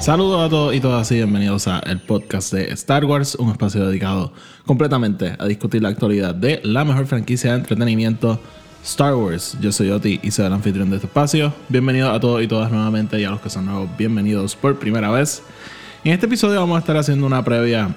Saludos a todos y todas y bienvenidos a el podcast de Star Wars, un espacio dedicado completamente a discutir la actualidad de la mejor franquicia de entretenimiento Star Wars. Yo soy Oti y soy el anfitrión de este espacio. Bienvenidos a todos y todas nuevamente y a los que son nuevos, bienvenidos por primera vez. En este episodio vamos a estar haciendo una previa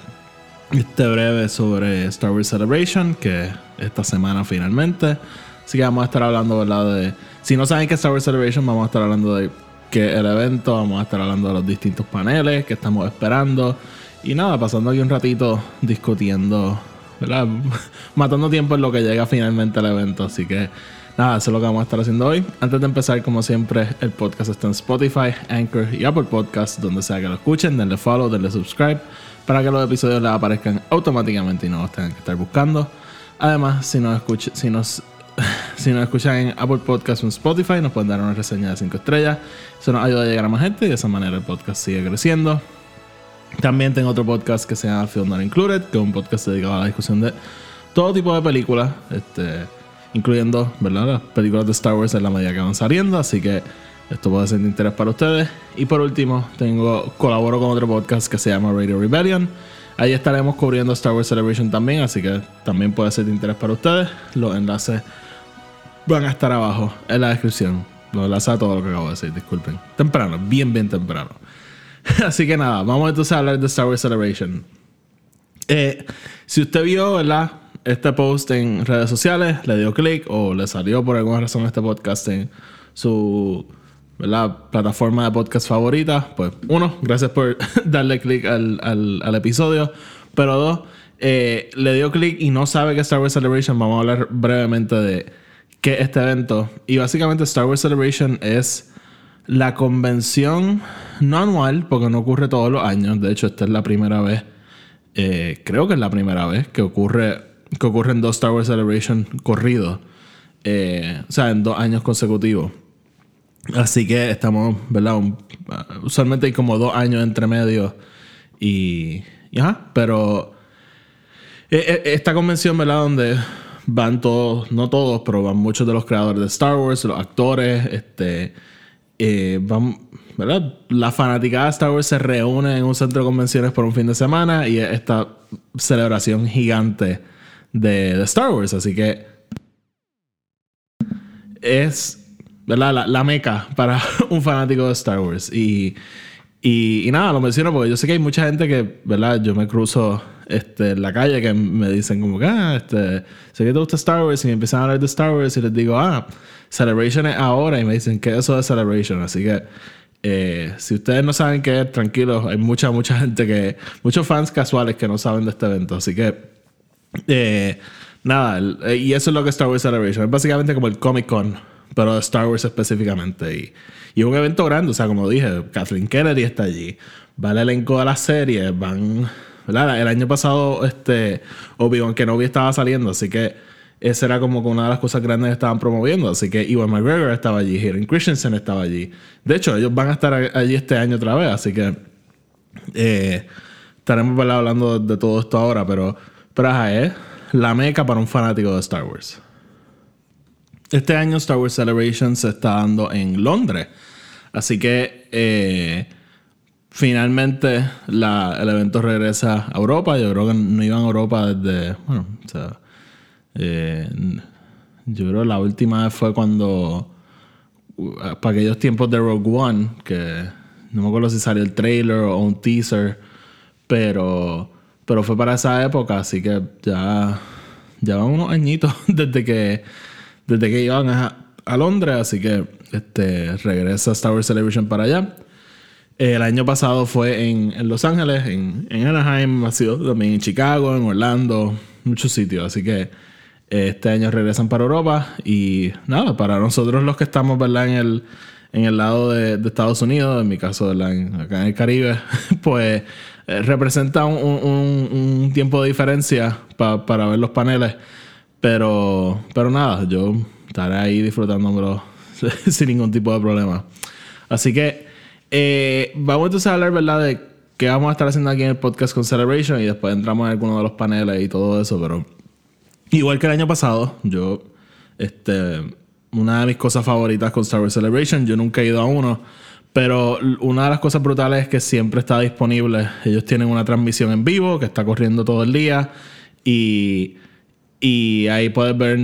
este breve sobre Star Wars Celebration, que esta semana finalmente. Así que vamos a estar hablando, ¿verdad? De, si no saben qué es Star Wars Celebration, vamos a estar hablando de que el evento, vamos a estar hablando de los distintos paneles que estamos esperando. Y nada, pasando aquí un ratito discutiendo, ¿verdad? Matando tiempo en lo que llega finalmente el evento. Así que nada, eso es lo que vamos a estar haciendo hoy. Antes de empezar, como siempre, el podcast está en Spotify, Anchor y Apple Podcasts, donde sea que lo escuchen. Denle follow, denle subscribe para que los episodios les aparezcan automáticamente y no los tengan que estar buscando. Además, si nos, escucha, si nos si nos escuchan en Apple Podcasts o en Spotify, nos pueden dar una reseña de 5 estrellas. Eso nos ayuda a llegar a más gente y de esa manera el podcast sigue creciendo. También tengo otro podcast que se llama Film Not Included, que es un podcast dedicado a la discusión de todo tipo de películas, este, incluyendo las películas de Star Wars en la medida que van saliendo. Así que esto puede ser de interés para ustedes. Y por último, tengo colaboro con otro podcast que se llama Radio Rebellion. Ahí estaremos cubriendo Star Wars Celebration también, así que también puede ser de interés para ustedes. Los enlaces van a estar abajo en la descripción. Los enlaces a todo lo que acabo de decir, disculpen. Temprano, bien, bien temprano. así que nada, vamos entonces a hablar de Star Wars Celebration. Eh, si usted vio, ¿verdad? Este post en redes sociales, le dio clic o le salió por alguna razón este podcast en su ¿verdad? plataforma de podcast favorita, pues uno, gracias por darle clic al, al, al, episodio. Pero dos, eh, le dio clic y no sabe que Star Wars Celebration. Vamos a hablar brevemente de qué es este evento. Y básicamente Star Wars Celebration es la convención no anual, porque no ocurre todos los años. De hecho, esta es la primera vez, eh, creo que es la primera vez que ocurre que ocurren dos Star Wars Celebration corridos. Eh, o sea, en dos años consecutivos. Así que estamos, ¿verdad? Uh, usualmente hay como dos años entre medio y, y ajá, pero eh, esta convención, ¿verdad? Donde van todos, no todos, pero van muchos de los creadores de Star Wars, los actores, este, eh, van, ¿verdad? La fanaticada de Star Wars se reúne en un centro de convenciones por un fin de semana y esta celebración gigante de, de Star Wars, así que es ¿verdad? La, la, meca para un fanático de Star Wars. Y, y, y, nada, lo menciono porque yo sé que hay mucha gente que, ¿verdad? Yo me cruzo este, en la calle que me dicen como que, ah, este, sé que te gusta Star Wars y me empiezan a hablar de Star Wars y les digo, ah, Celebration es ahora y me dicen, ¿qué es eso de Celebration? Así que... Eh, si ustedes no saben qué es, tranquilos, hay mucha, mucha gente que, muchos fans casuales que no saben de este evento. Así que, eh, nada, el, y eso es lo que es Star Wars Celebration. Es básicamente como el Comic Con pero de Star Wars específicamente. Y, y es un evento grande, o sea, como dije, Kathleen Kennedy está allí, va el elenco de la serie, van. ¿Verdad? El año pasado, este, Obi-Wan Kenobi estaba saliendo, así que esa era como una de las cosas grandes que estaban promoviendo. Así que Iwan McGregor estaba allí, Hayden Christensen estaba allí. De hecho, ellos van a estar allí este año otra vez, así que eh, estaremos hablando de todo esto ahora, pero, pero ajá, es la meca para un fanático de Star Wars. Este año Star Wars Celebration se está dando en Londres. Así que eh, finalmente el evento regresa a Europa. Yo creo que no iban a Europa desde. Bueno, o sea. Eh, yo creo que la última vez fue cuando. Para aquellos tiempos de Rogue One, que no me acuerdo si salió el trailer o un teaser, pero, pero fue para esa época, así que ya, ya van unos añitos desde que desde que iban a, a, Londres, así que este, regresa Star Wars Celebration para allá. El año pasado fue en, en Los Ángeles, en, en, Anaheim, ha sido también en Chicago, en Orlando, muchos sitios, así que este año regresan para Europa y nada, para nosotros los que estamos ¿verdad? En, el, en el lado de, Estados Unidos, en mi caso. En- acá en el Caribe, pues eh, representa un, un- tiempo de diferencia pa- para ver los paneles. Pero, pero nada, yo estaré ahí disfrutándomelo sin ningún tipo de problema. Así que eh, vamos entonces a hablar, ¿verdad? De qué vamos a estar haciendo aquí en el podcast con Celebration y después entramos en alguno de los paneles y todo eso, pero igual que el año pasado, yo, este, una de mis cosas favoritas con Star Wars Celebration, yo nunca he ido a uno, pero una de las cosas brutales es que siempre está disponible. Ellos tienen una transmisión en vivo que está corriendo todo el día y, y ahí puedes ver,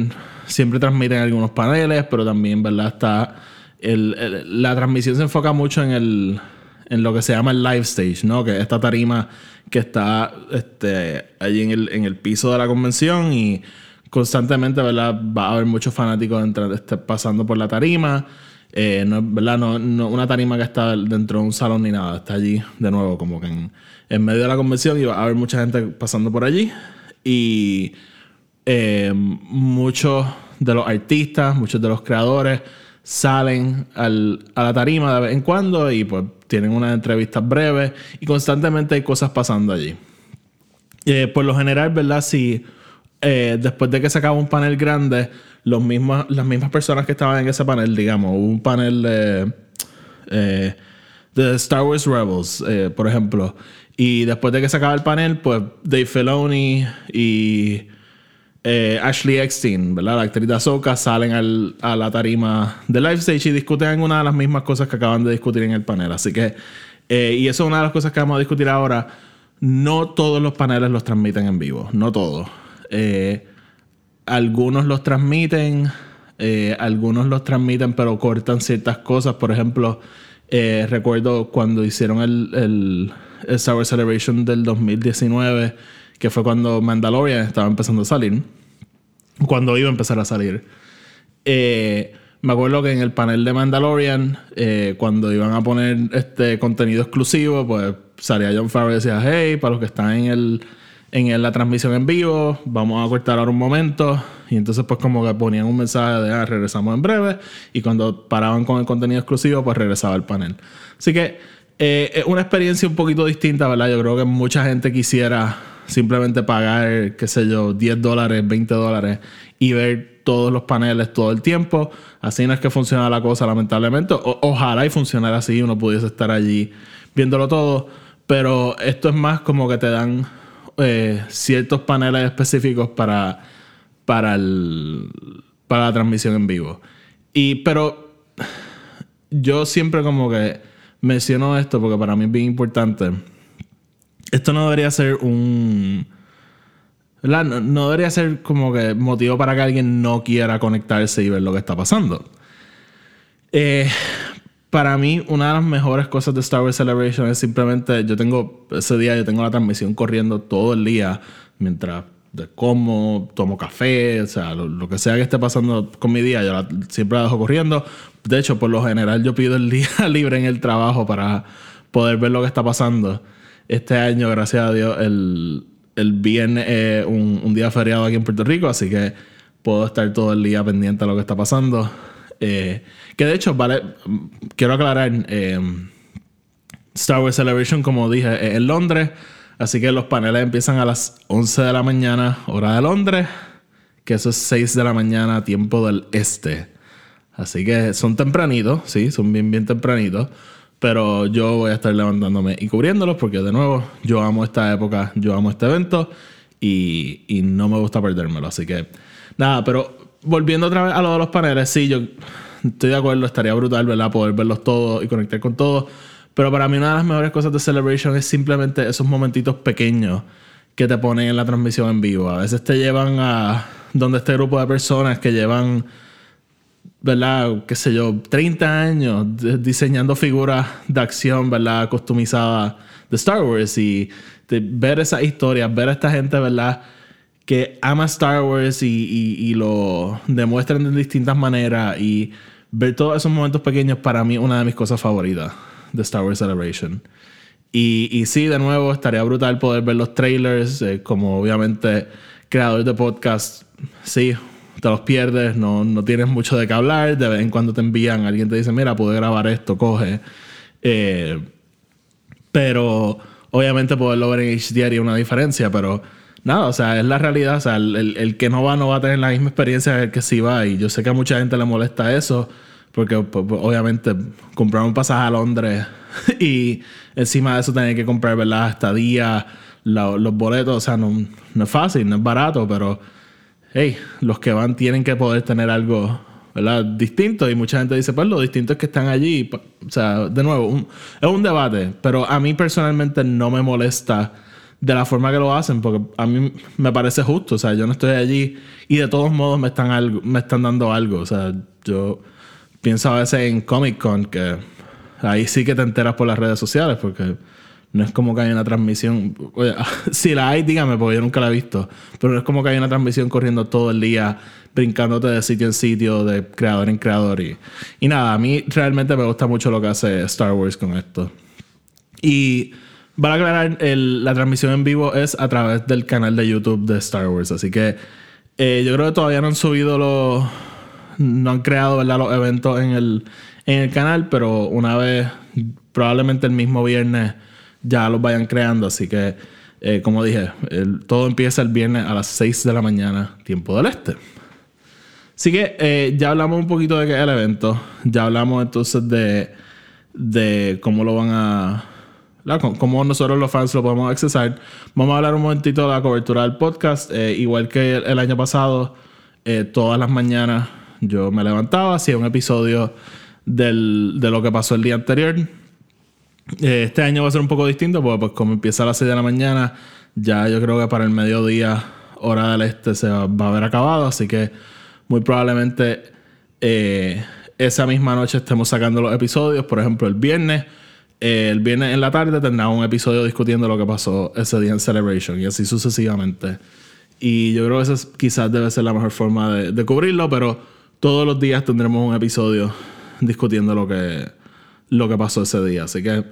siempre transmiten algunos paneles, pero también, ¿verdad? Está, la transmisión se enfoca mucho en el en lo que se llama el live stage, ¿no? Que es esta tarima que está este, allí en el, en el piso de la convención y constantemente, ¿verdad? Va a haber muchos fanáticos entra- este, pasando por la tarima. Eh, no, ¿verdad? No, no una tarima que está dentro de un salón ni nada. Está allí de nuevo, como que en, en medio de la convención y va a haber mucha gente pasando por allí. Y eh, muchos de los artistas, muchos de los creadores salen al- a la tarima de vez en cuando y pues tienen unas entrevistas breves y constantemente hay cosas pasando allí. Eh, por lo general, ¿verdad? Si eh, después de que se acaba un panel grande, los mismos, las mismas personas que estaban en ese panel, digamos, hubo un panel de, eh, de Star Wars Rebels, eh, por ejemplo, y después de que se acaba el panel, pues Dave Filoni y eh, Ashley Eckstein, ¿verdad? La actriz de Ahsoka salen al- a la tarima de Live Stage y discuten una de las mismas cosas que acaban de discutir en el panel. Así que, eh, y eso es una de las cosas que vamos a discutir ahora. No todos los paneles los transmiten en vivo, no todos. Eh, algunos los transmiten, eh, algunos los transmiten, pero cortan ciertas cosas. Por ejemplo, recuerdo cuando hicieron el, el, el Wars Celebration del 2019, que fue cuando Mandalorian estaba empezando a salir, cuando iba a empezar a salir. Eh, me acuerdo que en el panel de Mandalorian, eh, cuando iban a poner este contenido exclusivo, pues salía John Favreau y decía, hey, para los que están en el en la transmisión en vivo, vamos a cortar ahora un momento. Y entonces pues como que ponían un mensaje de, ah, regresamos en breve. Y cuando paraban con el contenido exclusivo, pues regresaba el panel. Así que eh, es una experiencia un poquito distinta, ¿verdad? Yo creo que mucha gente quisiera simplemente pagar, qué sé yo, 10 dólares, 20 dólares y ver todos los paneles todo el tiempo. Así no es que funciona la cosa, lamentablemente. O- ojalá y funcionara así, uno pudiese estar allí viéndolo todo. Pero esto es más como que te dan eh, ciertos paneles específicos para, para, el, para la transmisión en vivo. Y, pero yo siempre como que menciono esto porque para mí es bien importante. Esto no debería ser un... No, no debería ser como que motivo para que alguien no quiera conectarse y ver lo que está pasando. Eh, para mí, una de las mejores cosas de Star Wars Celebration es simplemente, yo tengo, ese día yo tengo la transmisión corriendo todo el día, mientras como, tomo café, o sea, lo, lo que sea que esté pasando con mi día, yo la- siempre la dejo corriendo. De hecho, por lo general yo pido el día libre en el trabajo para poder ver lo que está pasando. Este año, gracias a Dios, el, el viernes es un, día feriado aquí en Puerto Rico, así que puedo estar todo el día pendiente de lo que está pasando. Eh, que de hecho, vale, quiero aclarar, eh, Star Wars Celebration, como dije, es en Londres, así que los paneles empiezan a las 11 de la mañana, hora de Londres, que eso es 6 de la mañana, tiempo del este. Así que son tempranitos, sí, son bien, bien tempranitos. Pero yo voy a estar levantándome y cubriéndolos porque, de nuevo, yo amo esta época, yo amo este evento y, y no me gusta perdérmelo. Así que, nada, pero volviendo otra vez a lo de los paneles, sí, yo estoy de acuerdo, estaría brutal, ¿verdad? Poder verlos todos y conectar con todos. Pero para mí, una de las mejores cosas de Celebration es simplemente esos momentitos pequeños que te ponen en la transmisión en vivo. A veces te llevan a donde este grupo de personas que llevan ¿verdad? qué sé yo, 30 años diseñando figuras de acción, ¿verdad? Customizadas de Star Wars y ver esas historias, ver a esta gente, ¿verdad? Que ama Star Wars y, y- lo demuestran de distintas maneras y ver todos esos momentos pequeños para mí una de mis cosas favoritas de Star Wars Celebration. Y, y sí, de nuevo, estaría brutal poder ver los trailers, eh, como obviamente creador de podcast, sí, te los pierdes, no, no tienes mucho de qué hablar, de vez en cuando te envían, alguien te dice, mira, pude grabar esto, coge. Eh, pero obviamente poderlo ver en HDR haría una diferencia, pero nada, o sea, es la realidad, o sea, el, el, que no va no va a tener la misma experiencia que el que sí va, y yo sé que a mucha gente le molesta eso, porque pues, pues, obviamente comprar un pasaje a Londres y encima de eso tener que comprar, ¿verdad? Estadía, los boletos, o sea, no, no es fácil, no es barato, pero hey, los que van tienen que poder tener algo ¿verdad? distinto y mucha gente dice, pues lo distinto es que están allí. O sea, de nuevo, es un debate, pero a mí personalmente no me molesta de la forma que lo hacen, porque a mí me parece justo. O sea, yo no estoy allí y de todos modos me están, algo, me están dando algo. O sea, yo pienso a veces en Comic Con, que ahí sí que te enteras por las redes sociales, porque no es como que hay una transmisión. si la hay, dígame, porque yo nunca la he visto. Pero no es como que hay una transmisión corriendo todo el día, brincándote de sitio en sitio, de creador en creador. Y, y nada, a mí realmente me gusta mucho lo que hace Star Wars con esto. Y para aclarar, la transmisión en vivo es a través del canal de YouTube de Star Wars. Así que eh, yo creo que todavía no han subido los. No han creado ¿verdad? los eventos en el, en el canal, pero una vez, probablemente el mismo viernes ya los vayan creando. Así que, eh, como dije, todo empieza el viernes a las 6 de la mañana, tiempo del este. Así que eh, ya hablamos un poquito de qué es el evento. Ya hablamos entonces de, de cómo lo van a. Cómo nosotros los fans lo podemos accesar. Vamos a hablar un momentito de la cobertura del podcast. Eh, igual que el, año pasado, todas las mañanas yo me levantaba, hacía un episodio del, de lo que pasó el día anterior. Eh, este año va a ser un poco distinto porque pues como empieza a las 6 de la mañana, ya yo creo que para el mediodía, hora del este, se va, a haber acabado. Así que muy probablemente eh, esa misma noche estemos sacando los episodios. Por ejemplo, el viernes. Eh, el viernes en la tarde tendrá un episodio discutiendo lo que pasó ese día en Celebration y así sucesivamente. Y yo creo que esa quizás debe ser la mejor forma de, de cubrirlo, pero todos los días tendremos un episodio discutiendo lo que, lo que pasó ese día. Así que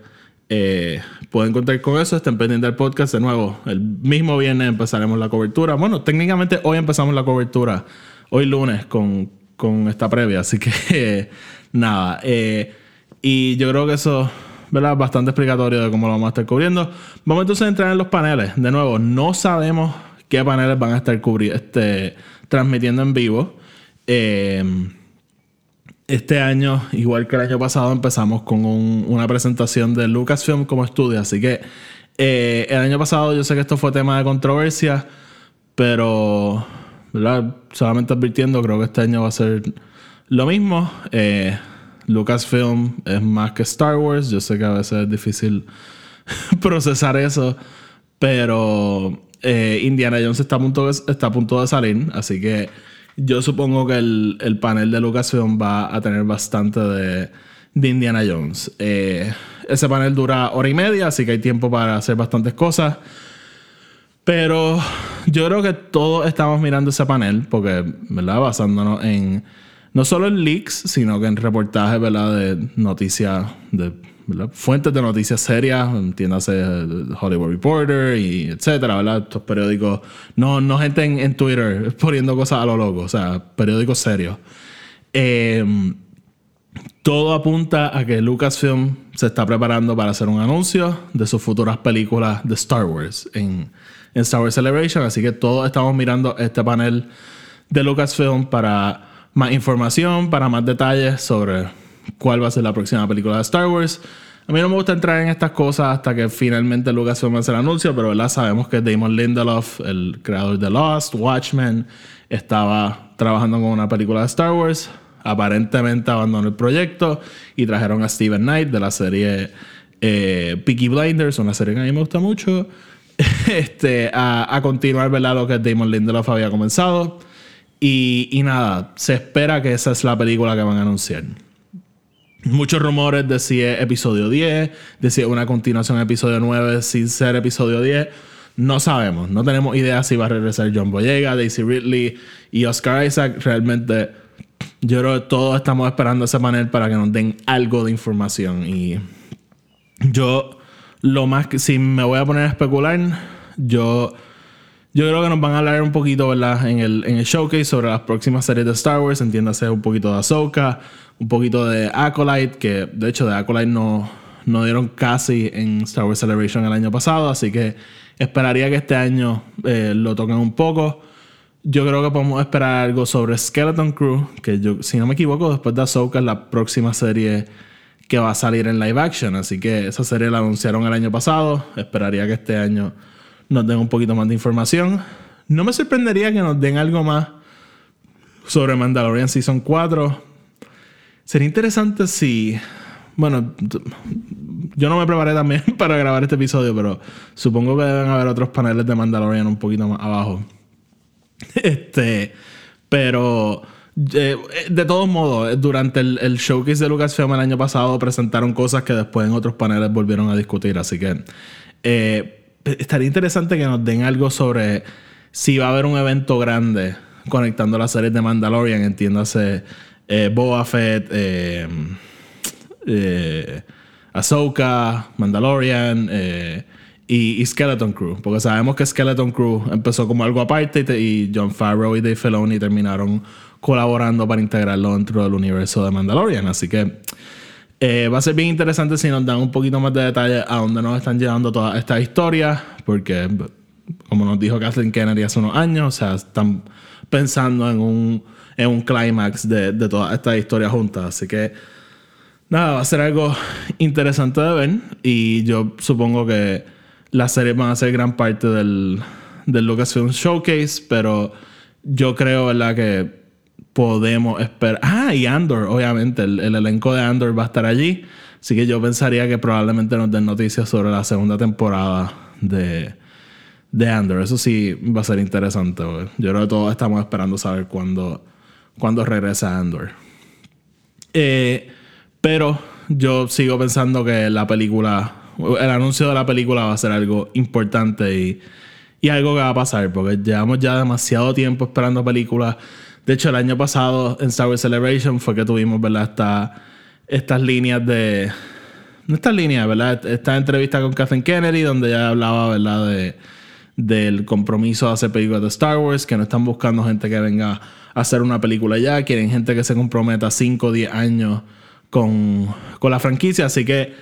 eh, pueden contar con eso. Estén pendientes del podcast. De nuevo, el mismo viernes empezaremos la cobertura. Bueno, técnicamente hoy empezamos la cobertura. Hoy lunes con, con esta previa. Así que nada. Eh, y yo creo que eso ¿verdad? bastante explicatorio de cómo lo vamos a estar cubriendo. Vamos entonces a entrar en los paneles. De nuevo, no sabemos qué paneles van a estar este, transmitiendo en vivo. Eh, este año, igual que el año pasado, empezamos con una presentación de Lucasfilm como estudio. Así que eh, el año pasado yo sé que esto fue tema de controversia, pero solamente advirtiendo, creo que este año va a ser lo mismo. Eh, Lucasfilm es más que Star Wars. Yo sé que a veces es difícil procesar eso, pero eh, Indiana Jones está a, punto está a punto de salir, así que yo supongo que el, panel de Lucasfilm va a tener bastante de, Indiana Jones. Eh, ese panel dura hora y media, así que hay tiempo para hacer bastantes cosas. Pero yo creo que todos estamos mirando ese panel, porque, ¿verdad? Basándonos en no solo en leaks, sino que en reportajes, ¿verdad? De noticias de fuentes de noticias serias, entiéndase Hollywood Reporter y etcétera, ¿verdad? Estos periódicos, no, no gente en, Twitter poniendo cosas a lo loco, o sea, periódicos serios. Em, todo apunta a que Lucasfilm se está preparando para hacer un anuncio de sus futuras películas de Star Wars en, en Star Wars Celebration, así que todos estamos mirando este panel de Lucasfilm para más información, para más detalles sobre cuál va a ser la próxima película de Star Wars. A mí no me gusta entrar en estas cosas hasta que finalmente Lucasfilm hace el anuncio, pero ¿verdad? sabemos que Damon Lindelof, el creador de Lost, Watchmen, estaba trabajando con una película de Star Wars. Aparentemente abandonó el proyecto y trajeron a Steven Knight de la serie eh, Peaky Blinders, una serie que a mí me gusta mucho, este, a, continuar ¿verdad? lo que Damon Lindelof había comenzado. Y, y nada, se espera que esa es la película que van a anunciar. Muchos rumores de si es episodio 10, de si es una continuación episodio 9 sin ser episodio 10. No sabemos, no tenemos idea si va a regresar John Boyega, Daisy Ridley y Oscar Isaac. Realmente, yo creo que todos estamos esperando ese panel para que nos den algo de información. Y yo, lo más que, si me voy a poner a especular, yo Yo creo que nos van a hablar un poquito, ¿verdad? En el, en el showcase sobre las próximas series de Star Wars. Entiéndase un poquito de Ahsoka, un poquito de Acolyte, que de hecho de Acolyte no, no dieron casi en Star Wars Celebration el año pasado, así que esperaría que este año eh, lo toquen un poco. Yo creo que podemos esperar algo sobre Skeleton Crew, que yo, si no me equivoco, después de Ahsoka es la próxima serie que va a salir en live action. Así que esa serie la anunciaron el año pasado. Esperaría que este año nos den un poquito más de información. No me sorprendería que nos den algo más sobre Mandalorian Season 4. Sería interesante si. Bueno, yo no me preparé también para grabar este episodio, pero supongo que deben haber otros paneles de Mandalorian un poquito más abajo. Este. Pero. Eh, de todos modos, durante el, el, showcase de Lucasfilm el año pasado presentaron cosas que después en otros paneles volvieron a discutir. Así que eh, estaría interesante que nos den algo sobre si va a haber un evento grande conectando las series de Mandalorian, entiéndase eh, Boba Fett, eh, eh, Ahsoka, Mandalorian y, Skeleton Crew. Porque sabemos que Skeleton Crew empezó como algo aparte y, John Farrow y Dave Filoni terminaron colaborando para integrarlo dentro del universo de Mandalorian. Así que va a ser bien interesante si nos dan un poquito más de detalle a dónde nos están llevando toda esta historia. Porque, como nos dijo Kathleen Kennedy hace unos años, o sea, están pensando en un, en un clímax de, de toda esta historia juntas. Así que, nada, va a ser algo interesante de ver. Y yo supongo que las series van a ser gran parte del, del Lucasfilm Showcase, pero yo creo, ¿verdad?, que podemos esperar. Ah, y Andor, obviamente, el, el, elenco de Andor va a estar allí. Así que yo pensaría que probablemente nos den noticias sobre la segunda temporada de, de Andor. Eso sí va a ser interesante. Yo creo que todos estamos esperando saber cuándo, cuándo regresa Andor. Eh, pero yo sigo pensando que la película, el anuncio de la película va a ser algo importante y, y algo que va a pasar, porque llevamos ya demasiado tiempo esperando películas. De hecho, el año pasado en Star Wars Celebration fue que tuvimos, ¿verdad? estas líneas de. No estas líneas, ¿verdad? Esta entrevista con Kathleen Kennedy, donde ella hablaba, ¿verdad? De del compromiso de hacer películas de Star Wars, que no están buscando gente que venga a hacer una película ya, quieren gente que se comprometa 5 o 10 años con, con, la franquicia, así que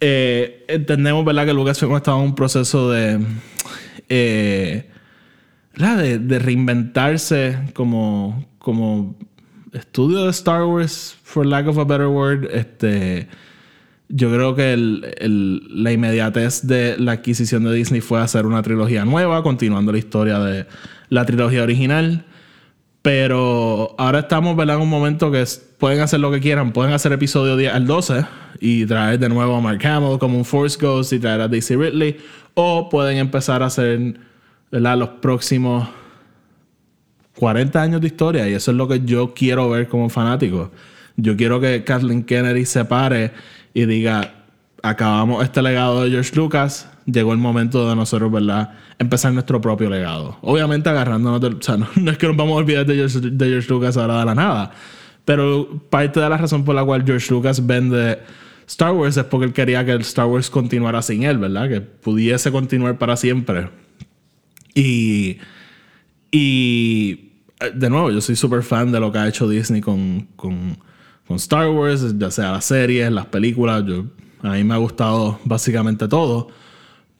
eh, entendemos ¿verdad? que Lucasfilm ha estado en un proceso de, eh, de, reinventarse como, como estudio de Star Wars, for lack of a better word, este yo creo que la inmediatez de la adquisición de Disney fue hacer una trilogía nueva, continuando la historia de la trilogía original. Pero ahora estamos en un momento que pueden hacer lo que quieran. Pueden hacer episodio 10 al 12 y traer de nuevo a Mark Hamill como un Force Ghost y traer a Daisy Ridley. O pueden empezar a hacer los próximos 40 años de historia. Y eso es lo que yo quiero ver como fanático. Yo quiero que Kathleen Kennedy se pare y diga, acabamos este legado de George Lucas, llegó el momento de nosotros, ¿verdad? Empezar nuestro propio legado. Obviamente agarrándonos O sea, no, es que nos vamos a olvidar de George, de George, Lucas ahora de la nada. Pero parte de la razón por la cual George Lucas vende Star Wars es porque él quería que el Star Wars continuara sin él, ¿verdad? Que pudiese continuar para siempre. Y... Y... De nuevo, yo soy súper fan de lo que ha hecho Disney con... con con Star Wars, ya sea las series, las películas. Yo, a mí me ha gustado básicamente todo.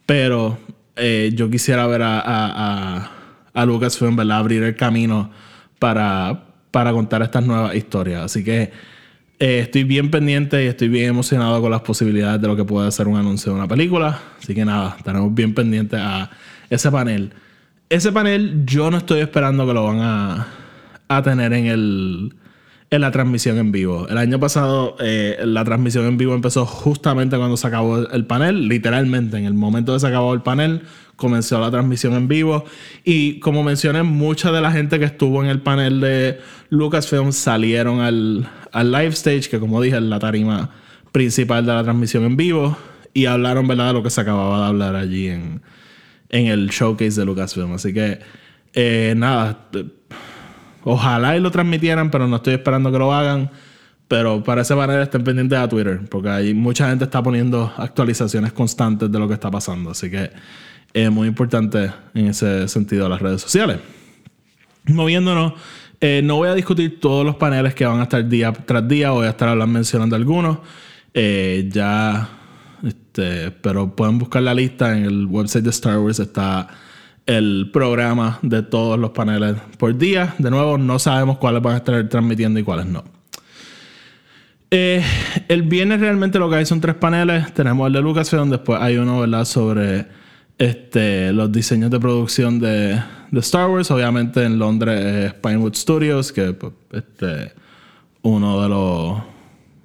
Pero eh, yo quisiera ver a, a, a, Lucasfilm abrir el camino para, para contar estas nuevas historias. Así que eh, estoy bien pendiente y estoy bien emocionado con las posibilidades de lo que puede ser un anuncio de una película. Así que nada, estaremos bien pendientes a ese panel. Ese panel yo no estoy esperando que lo van a, a tener en el en la transmisión en vivo. El año pasado eh, la transmisión en vivo empezó justamente cuando se acabó el panel, literalmente en el momento de se acabó el panel comenzó la transmisión en vivo y como mencioné mucha de la gente que estuvo en el panel de Lucasfilm salieron al, al live stage que como dije es la tarima principal de la transmisión en vivo y hablaron verdad de lo que se acababa de hablar allí en, en el showcase de Lucasfilm así que eh, nada Ojalá y lo transmitieran, pero no estoy esperando que lo hagan. Pero para ese panel estén pendientes a Twitter, porque ahí mucha gente está poniendo actualizaciones constantes de lo que está pasando. Así que es muy importante en ese sentido las redes sociales. Moviéndonos, eh, no voy a discutir todos los paneles que van a estar día tras día, voy a estar hablando, mencionando algunos. Eh, ya, este, pero pueden buscar la lista en el website de Star Wars, está el programa de todos los paneles por día. De nuevo, no sabemos cuáles van a estar transmitiendo y cuáles no. Eh, el viernes realmente lo que hay son tres paneles. Tenemos el de Lucasfilm, después hay uno ¿verdad? sobre este, los diseños de producción de, Star Wars. Obviamente en Londres es Pinewood Studios, que pues, este, uno de los,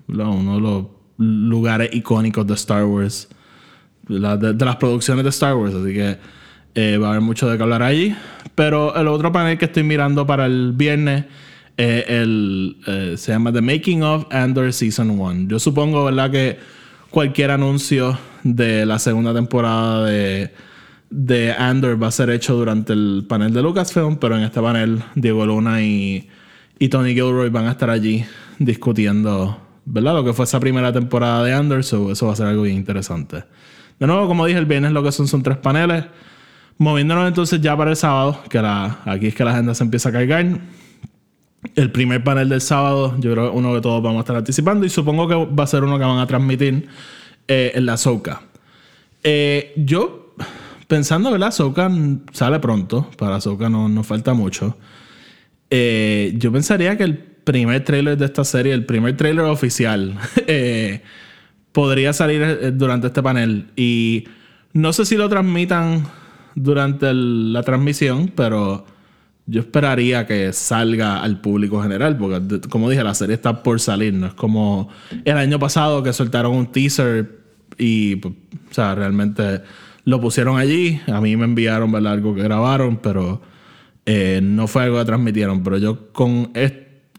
uno de los lugares icónicos de Star Wars, de, las producciones de Star Wars. Así que eh, va a haber mucho de qué hablar allí. Pero el otro panel que estoy mirando para el viernes eh, el, eh, se llama The Making of Andor Season 1. Yo supongo, ¿verdad? Que cualquier anuncio de la segunda temporada de, de Andor va a ser hecho durante el panel de Lucasfilm, pero en este panel Diego Luna y, y Tony Gilroy van a estar allí discutiendo, ¿verdad? Lo que fue esa primera temporada de Andor, eso va a ser algo bien interesante. De nuevo, como dije, el viernes lo que son son tres paneles. Moviéndonos entonces ya para el sábado, que aquí es que la agenda se empieza a cargar. El primer panel del sábado, yo creo que uno que todos vamos a estar anticipando y supongo que va a ser uno que van a transmitir eh, en la Soca. Eh, yo, pensando que la Soca sale pronto, para Soca no nos falta mucho, eh, yo pensaría que el primer trailer de esta serie, el primer trailer oficial, podría salir durante este panel. Y no sé si lo transmitan durante la transmisión, pero yo esperaría que salga al público general, porque como dije, la serie está por salir, no es como el año pasado que soltaron un teaser y, pues, o sea, realmente lo pusieron allí, a mí me enviaron ¿verdad? algo que grabaron, pero eh, no fue algo que transmitieron, pero yo con,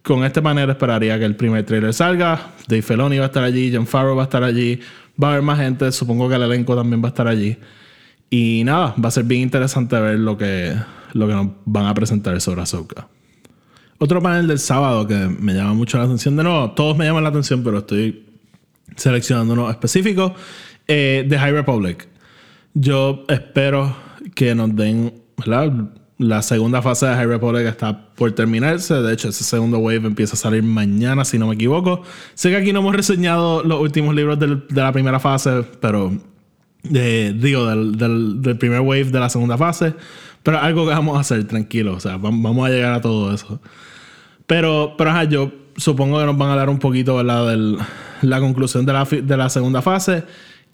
con este manera esperaría que el primer trailer salga, Dave Filoni va a estar allí, John Farrow va a estar allí, va a haber más gente, supongo que el elenco también va a estar allí. Y nada, va a ser bien interesante ver lo que, lo que nos van a presentar sobre Ahsoka. Otro panel del sábado que me llama mucho la atención, de nuevo, todos me llaman la atención, pero estoy seleccionando uno específico, eh, The High Republic. Yo espero que nos den, La segunda fase de High Republic está por terminarse. De hecho, ese segundo wave empieza a salir mañana, si no me equivoco. Sé que aquí no hemos reseñado los últimos libros de la primera fase, pero digo, del, del, primer wave de la segunda fase. Pero algo que vamos a hacer, tranquilo. O sea, vamos a llegar a todo eso. Pero, pero ajá, yo supongo que nos van a dar un poquito, ¿verdad? De la conclusión de la, de la segunda fase.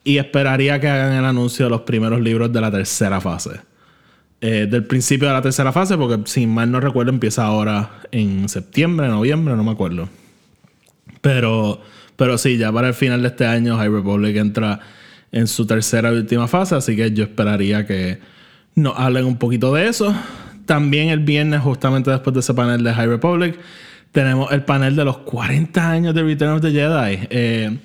Y esperaría que hagan el anuncio de los primeros libros de la tercera fase. Eh, del principio de la tercera fase, porque si mal no recuerdo, empieza ahora en septiembre, noviembre, no me acuerdo. Pero, pero sí, ya para el final de este año, High Republic entra en su tercera y última fase, así que yo esperaría que nos hablen un poquito de eso. También el viernes, justamente después de ese panel de High Republic, tenemos el panel de los 40 años de Return of the Jedi. Eh,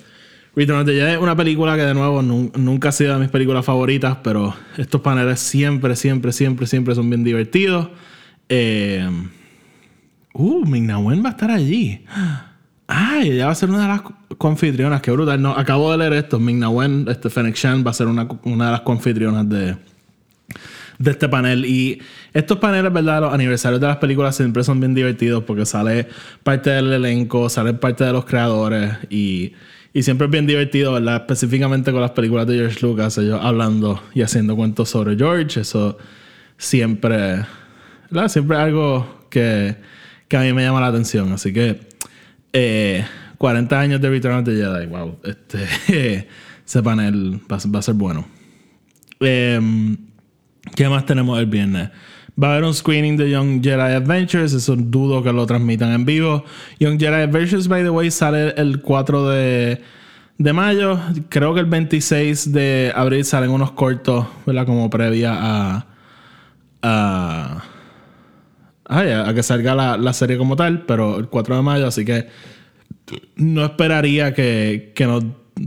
Return of es una película que de nuevo nunca ha sido de mis películas favoritas, pero estos paneles siempre, siempre, siempre, siempre son bien divertidos. Eh, uh, Ming Wen va a estar allí. Ay, ella va a ser una de las confitrionas. Qué brutal. Acabo de leer esto. Ming Na Wen, este Fennec Shan, va a ser una, una de las confitrionas de, de este panel. Y estos paneles, ¿verdad? Los aniversarios de las películas siempre son bien divertidos porque sale parte del elenco, sale parte de los creadores y, y siempre es bien divertido, ¿verdad? Específicamente con las películas de George Lucas, ellos hablando y haciendo cuentos sobre George. Eso siempre, ¿verdad? Siempre es algo que, que a mí me llama la atención. Así que 40 eh, años de Return of the Jedi. Wow. Este, ese panel va, a ser bueno. Em, ¿Qué más tenemos el viernes? Va a haber un screening de Young Jedi Adventures. Eso dudo que lo transmitan en vivo. Young Jedi Adventures, by the way, sale el 4 de, de mayo. Creo que el 26 de abril salen unos cortos, ¿verdad? Como previa a. a a que salga la, serie como tal, pero el 4 de mayo, así que no esperaría que, que,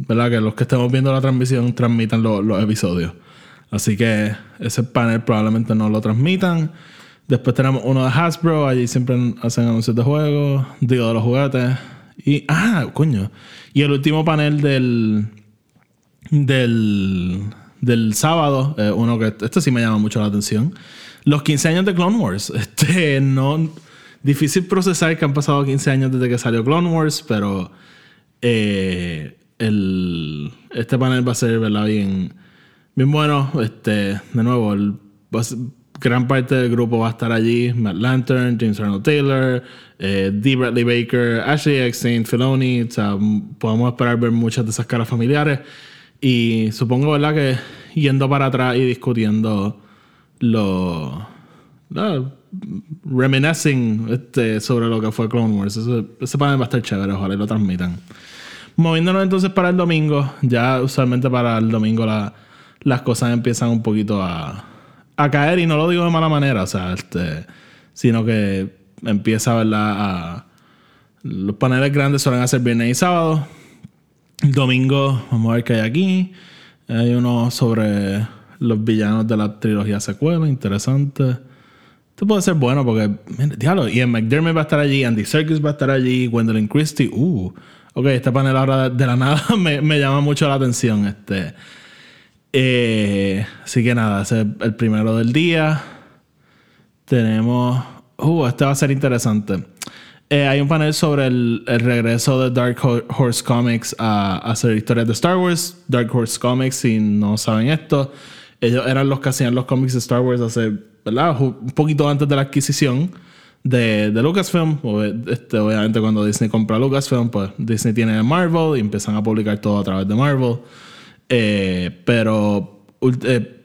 ¿verdad? que los que estemos viendo la transmisión transmitan los episodios. Así que ese panel probablemente no lo transmitan. Después tenemos uno de Hasbro, allí siempre hacen anuncios de juegos, digo de los juguetes. Y, ah, coño. Y el último panel del. Del. Del sábado, eh, uno que. Este sí me llama mucho la atención. Los 15 años de Clone Wars. Este, no. Difícil procesar que han pasado 15 años desde que salió Clone Wars, pero. Eh, el, este panel va a ser, ¿verdad? Bien, bien bueno. Este, de nuevo, gran parte del grupo va a estar allí. Matt Lantern, James Arnold Taylor, eh, D. Bradley Baker, Ashley Eckstein, Filoni. O sea, podemos esperar ver muchas de esas caras familiares. Y supongo, ¿verdad? Que yendo para atrás y discutiendo lo... reminiscing este, sobre lo que fue Clone Wars. ese panel va a estar chévere, ojalá lo transmitan. Moviéndonos entonces para el domingo, ya usualmente para el domingo las cosas empiezan un poquito a, a, caer y no lo digo de mala manera, o sea, este, sino que empieza a... Los paneles grandes suelen hacer viernes y sábado. Domingo, vamos a ver qué hay aquí. Hay uno sobre los villanos de la trilogía secuela, interesante. Esto puede ser bueno porque, diablo, Ian McDermott va a estar allí, Andy Serkis va a estar allí, Gwendolyn Christie, uh, Ok, este panel ahora de, la nada me, llama mucho la atención. Este. Eh, así que nada, ese es el primero del día. Tenemos. Uh, este va a ser interesante. Eh, hay un panel sobre el, regreso de Dark Horse Comics a, hacer historias de Star Wars. Dark Horse Comics, si no saben esto, ellos eran los que hacían los cómics de Star Wars hace, ¿verdad? Un poquito antes de la adquisición de, de Lucasfilm. Este, obviamente cuando Disney compra Lucasfilm, pues Disney tiene Marvel y empiezan a publicar todo a través de Marvel. Eh, pero eh,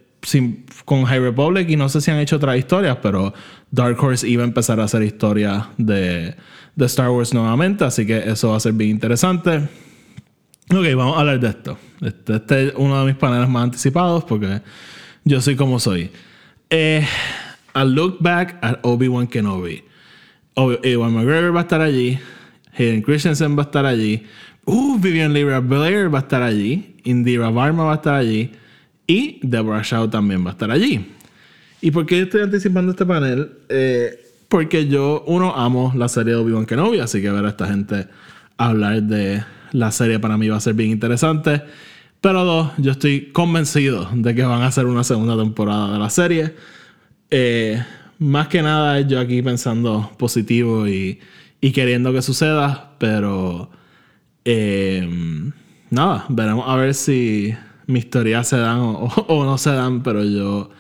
con High Republic y no sé si han hecho otras historias, pero Dark Horse iba a empezar a hacer historias de, Star Wars nuevamente, así que eso va a ser bien interesante. Ok, vamos a hablar de esto. Este, este es uno de mis paneles más anticipados porque yo soy como soy. Eh, a look back at Obi-Wan Kenobi. Ewan McGregor va a estar allí. Hayden Christensen va a estar allí. Uh, Vivian Libra Blair va a estar allí. Indira Varma va a estar allí. Y Deborah Shaw también va a estar allí. ¿Y por qué estoy anticipando este panel? Eh, porque yo, uno, amo la serie de Obi-Wan Kenobi, así que ver a esta gente hablar de la serie para mí va a ser bien interesante. Pero dos, yo estoy convencido de que van a hacer una segunda temporada de la serie. Eh, más que nada yo aquí pensando positivo y, queriendo que suceda, pero eh, nada, veremos a ver si mis teorías se dan o, no se dan, pero yo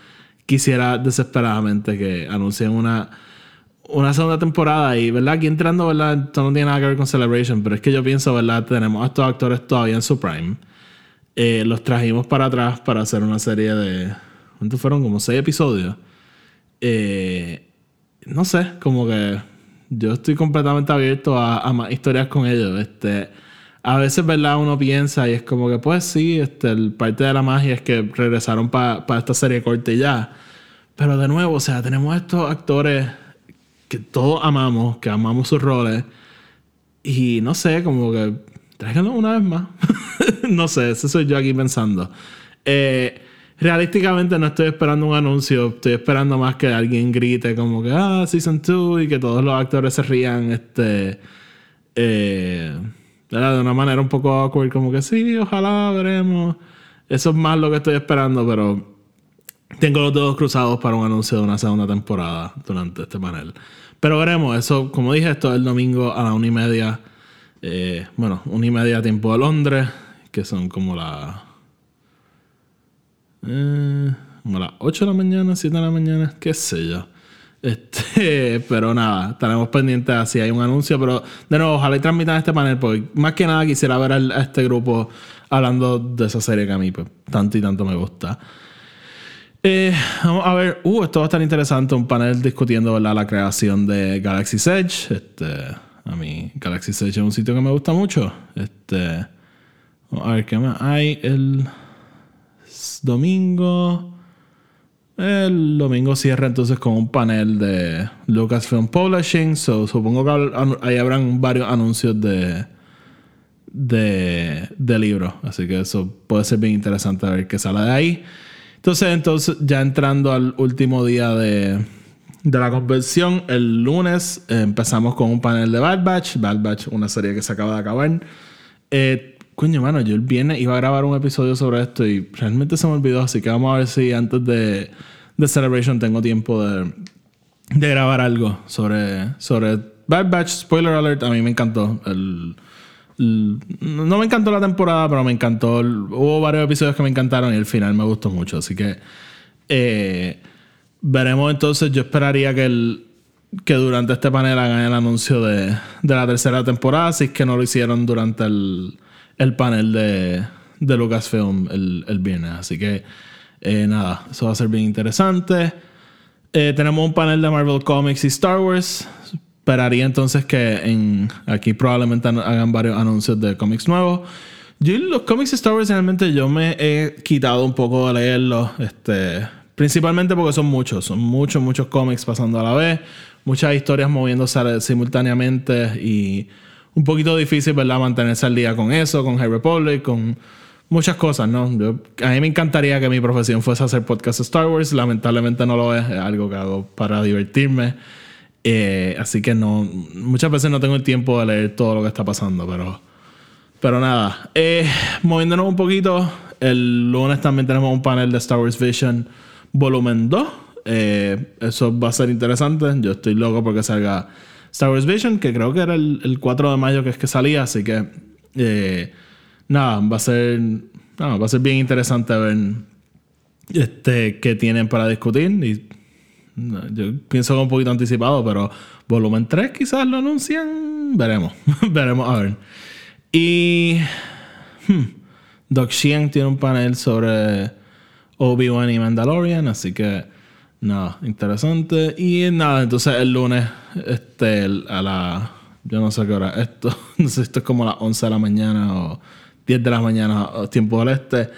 quisiera desesperadamente que anuncien una, una segunda temporada y, ¿verdad? Aquí entrando, ¿verdad? Esto no tiene nada que ver con Celebration, pero es que yo pienso, ¿verdad? Tenemos a estos actores todavía en su prime. Eh, los trajimos para atrás para hacer una serie de... ¿Cuántos fueron? Como seis episodios. Eh, no sé, como que yo estoy completamente abierto a, más historias con ellos. Este, a veces, ¿verdad? Uno piensa y es como que, pues sí, este, el parte de la magia es que regresaron para esta serie corta y ya. Pero de nuevo, o sea, tenemos estos actores que todos amamos, que amamos sus roles. Y no sé, como que tráiganlo una vez más. no sé, eso soy yo aquí pensando. Eh, realísticamente no estoy esperando un anuncio, estoy esperando más que alguien grite como que, ah, Season 2 y que todos los actores se rían, este, eh, de una manera un poco awkward, como que sí, ojalá veremos. Eso es más lo que estoy esperando, pero tengo los dedos cruzados para un anuncio de una segunda temporada durante este panel. Pero veremos, eso, como dije, esto es el domingo a la una y media. Eh, bueno, una y media tiempo de Londres, que son como las eh, como las 8 de la mañana, 7 de la mañana, qué sé yo. Este, pero nada, estaremos pendientes si hay un anuncio. Pero de nuevo, ojalá y transmitan este panel, porque más que nada quisiera ver a, este grupo hablando de esa serie que a mí pues, tanto y tanto me gusta. Eh, vamos a ver, uh, esto va a estar interesante, un panel discutiendo la creación de Galaxy Edge. Este, a mí Galaxy Edge es un sitio que me gusta mucho. Este, a ver qué más hay. El domingo. El domingo cierra entonces con un panel de Lucasfilm Publishing. So, supongo que ahí habrán varios anuncios de, de, libros. Así que eso puede ser bien interesante ver qué sale de ahí. Entonces, entonces ya entrando al último día de, de la convención. El lunes empezamos con un panel de Bad Batch. Bad Batch, una serie que se acaba de acabar. Eh, coño, mano, yo el viernes iba a grabar un episodio sobre esto y realmente se me olvidó. Así que vamos a ver si antes de, de Celebration tengo tiempo de, de grabar algo sobre, sobre Bad Batch. Spoiler alert, a mí me encantó. El, no me encantó la temporada, pero me encantó. hubo varios episodios que me encantaron y el final me gustó mucho. Así que eh, veremos entonces. Yo esperaría que, el, que durante este panel hagan el anuncio de, de la tercera temporada, si es que no lo hicieron durante el, el panel de, de Lucasfilm el, el viernes. Así que eh, nada, eso va a ser bien interesante. Eh, tenemos un panel de Marvel Comics y Star Wars. Esperaría entonces que en aquí probablemente hagan varios anuncios de cómics nuevos. Yo los cómics de Star Wars realmente yo me he quitado un poco de leerlos. Este, principalmente porque son muchos. Son muchos, muchos cómics pasando a la vez. Muchas historias moviéndose simultáneamente. Y un poquito difícil, ¿verdad? Mantenerse al día con eso, con High Republic, con muchas cosas, ¿no? A mí me encantaría que mi profesión fuese hacer podcast de Star Wars. Lamentablemente no lo es. Es algo que hago para divertirme. Eh, así que no, muchas veces no tengo el tiempo de leer todo lo que está pasando, pero, pero nada. Eh, moviéndonos un poquito, el lunes también tenemos un panel de Star Wars Vision volumen 2. Eh, eso va a ser interesante. Yo estoy loco porque salga Star Wars Vision, que creo que era el, el 4 de mayo que es que salía, así que eh, nada, va a ser, nada, va a ser bien interesante ver este, qué tienen para discutir y no, yo pienso que un poquito anticipado, pero volumen 3 quizás lo anuncian. Veremos. Veremos a ver. Y. hmm, Doc Xian tiene un panel sobre Obi-Wan y Mandalorian, así que. Nada, interesante. Y nada, entonces el lunes, este, a la. Yo no sé qué hora es esto. No sé si esto es como a las 11 de la mañana o 10 de la mañana, tiempo del este.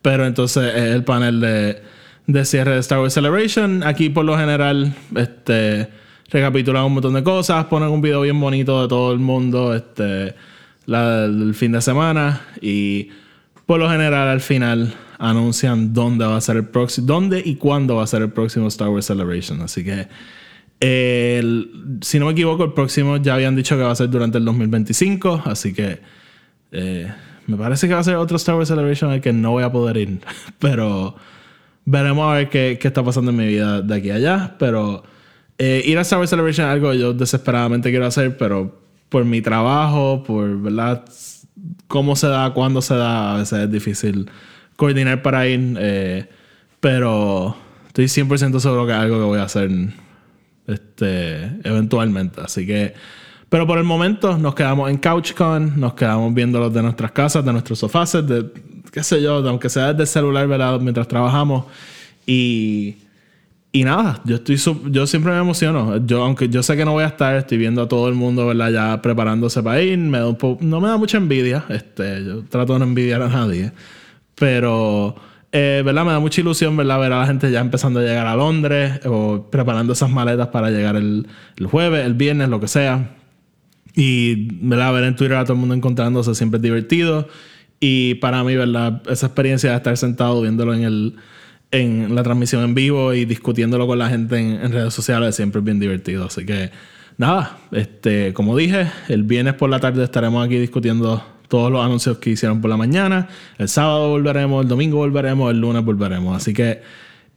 Pero entonces es el panel de, de cierre de Star Wars Celebration. Aquí, por lo general, este, recapitulan un montón de cosas, ponen un video bien bonito de todo el mundo este, la- el fin de semana. Y por lo general, al final, anuncian dónde va a ser el próximo, dónde y cuándo va a ser el próximo Star Wars Celebration. Así que, el- si no me equivoco, el próximo ya habían dicho que va a ser durante el 2025. Así que. Eh, me parece que va a ser otro Star Wars Celebration al que no voy a poder ir. Pero veremos a ver qué, qué está pasando en mi vida de aquí a allá. Pero eh, ir a Star Wars Celebration es algo que yo desesperadamente quiero hacer, pero por mi trabajo, por verdad, cómo se da, cuándo se da, a veces es difícil coordinar para ir. eh, pero estoy 100% seguro que es algo que voy a hacer este, eventualmente. Así que, pero por el momento nos quedamos en CouchCon, nos quedamos viendo los de nuestras casas, de nuestros sofás, de qué sé yo, aunque sea desde el celular, ¿verdad? Mientras trabajamos. Y, y nada, yo estoy yo siempre me emociono. Yo, aunque yo sé que no voy a estar, estoy viendo a todo el mundo, ¿verdad? Ya preparándose para ir. Me da un no me da mucha envidia. Este, yo trato de no envidiar a nadie. Pero, eh, ¿verdad? Me da mucha ilusión, ¿verdad? Ver a la gente ya empezando a llegar a Londres o preparando esas maletas para llegar el, el jueves, el viernes, lo que sea. Y, ¿verdad? Ver en Twitter a todo el mundo encontrándose siempre es divertido. Y para mí, ¿verdad? Esa experiencia de estar sentado viéndolo en, el, en la transmisión en vivo y discutiéndolo con la gente en, en redes sociales siempre es bien divertido. Así que, nada, este, como dije, el viernes por la tarde estaremos aquí discutiendo todos los anuncios que hicieron por la mañana. El sábado volveremos, el domingo volveremos, el lunes volveremos. Así que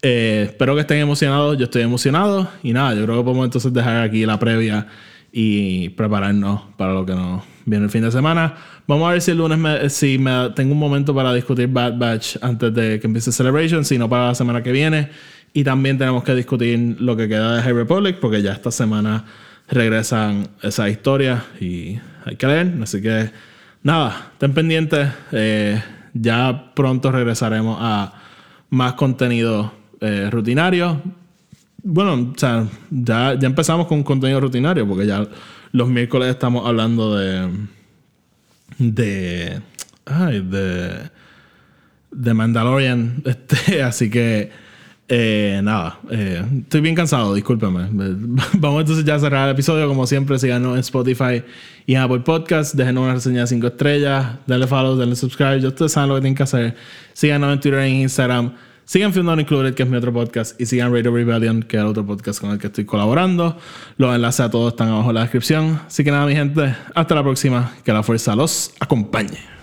eh, espero que estén emocionados. Yo estoy emocionado. Y nada, yo creo que podemos entonces dejar aquí la previa y prepararnos para lo que nos viene el fin de semana. Vamos a ver si el lunes me, si me tengo un momento para discutir Bad Batch antes de que empiece Celebration, si no para la semana que viene. Y también tenemos que discutir lo que queda de High Republic, porque ya esta semana regresan esas historias y hay que leer. Así que nada, estén pendientes. Eh, ya pronto regresaremos a más contenido eh, rutinario. Bueno, o sea, ya, ya empezamos con contenido rutinario, porque ya los miércoles estamos hablando de. de. Ay, de. de Mandalorian. Este, así que. Eh, nada, eh, estoy bien cansado, discúlpeme. Vamos entonces ya a cerrar el episodio. Como siempre, síganos en Spotify y en Apple Podcast. Déjenos una reseña de 5 estrellas. Denle follow, denle subscribe. Ya ustedes saben lo que tienen que hacer. Síganos en Twitter e Instagram. Sigan Film Not Included, que es mi otro podcast, y sigan Radio Rebellion, que es el otro podcast con el que estoy colaborando. Los enlaces a todos están abajo en la descripción. Así que nada, mi gente, hasta la próxima. Que la fuerza los acompañe.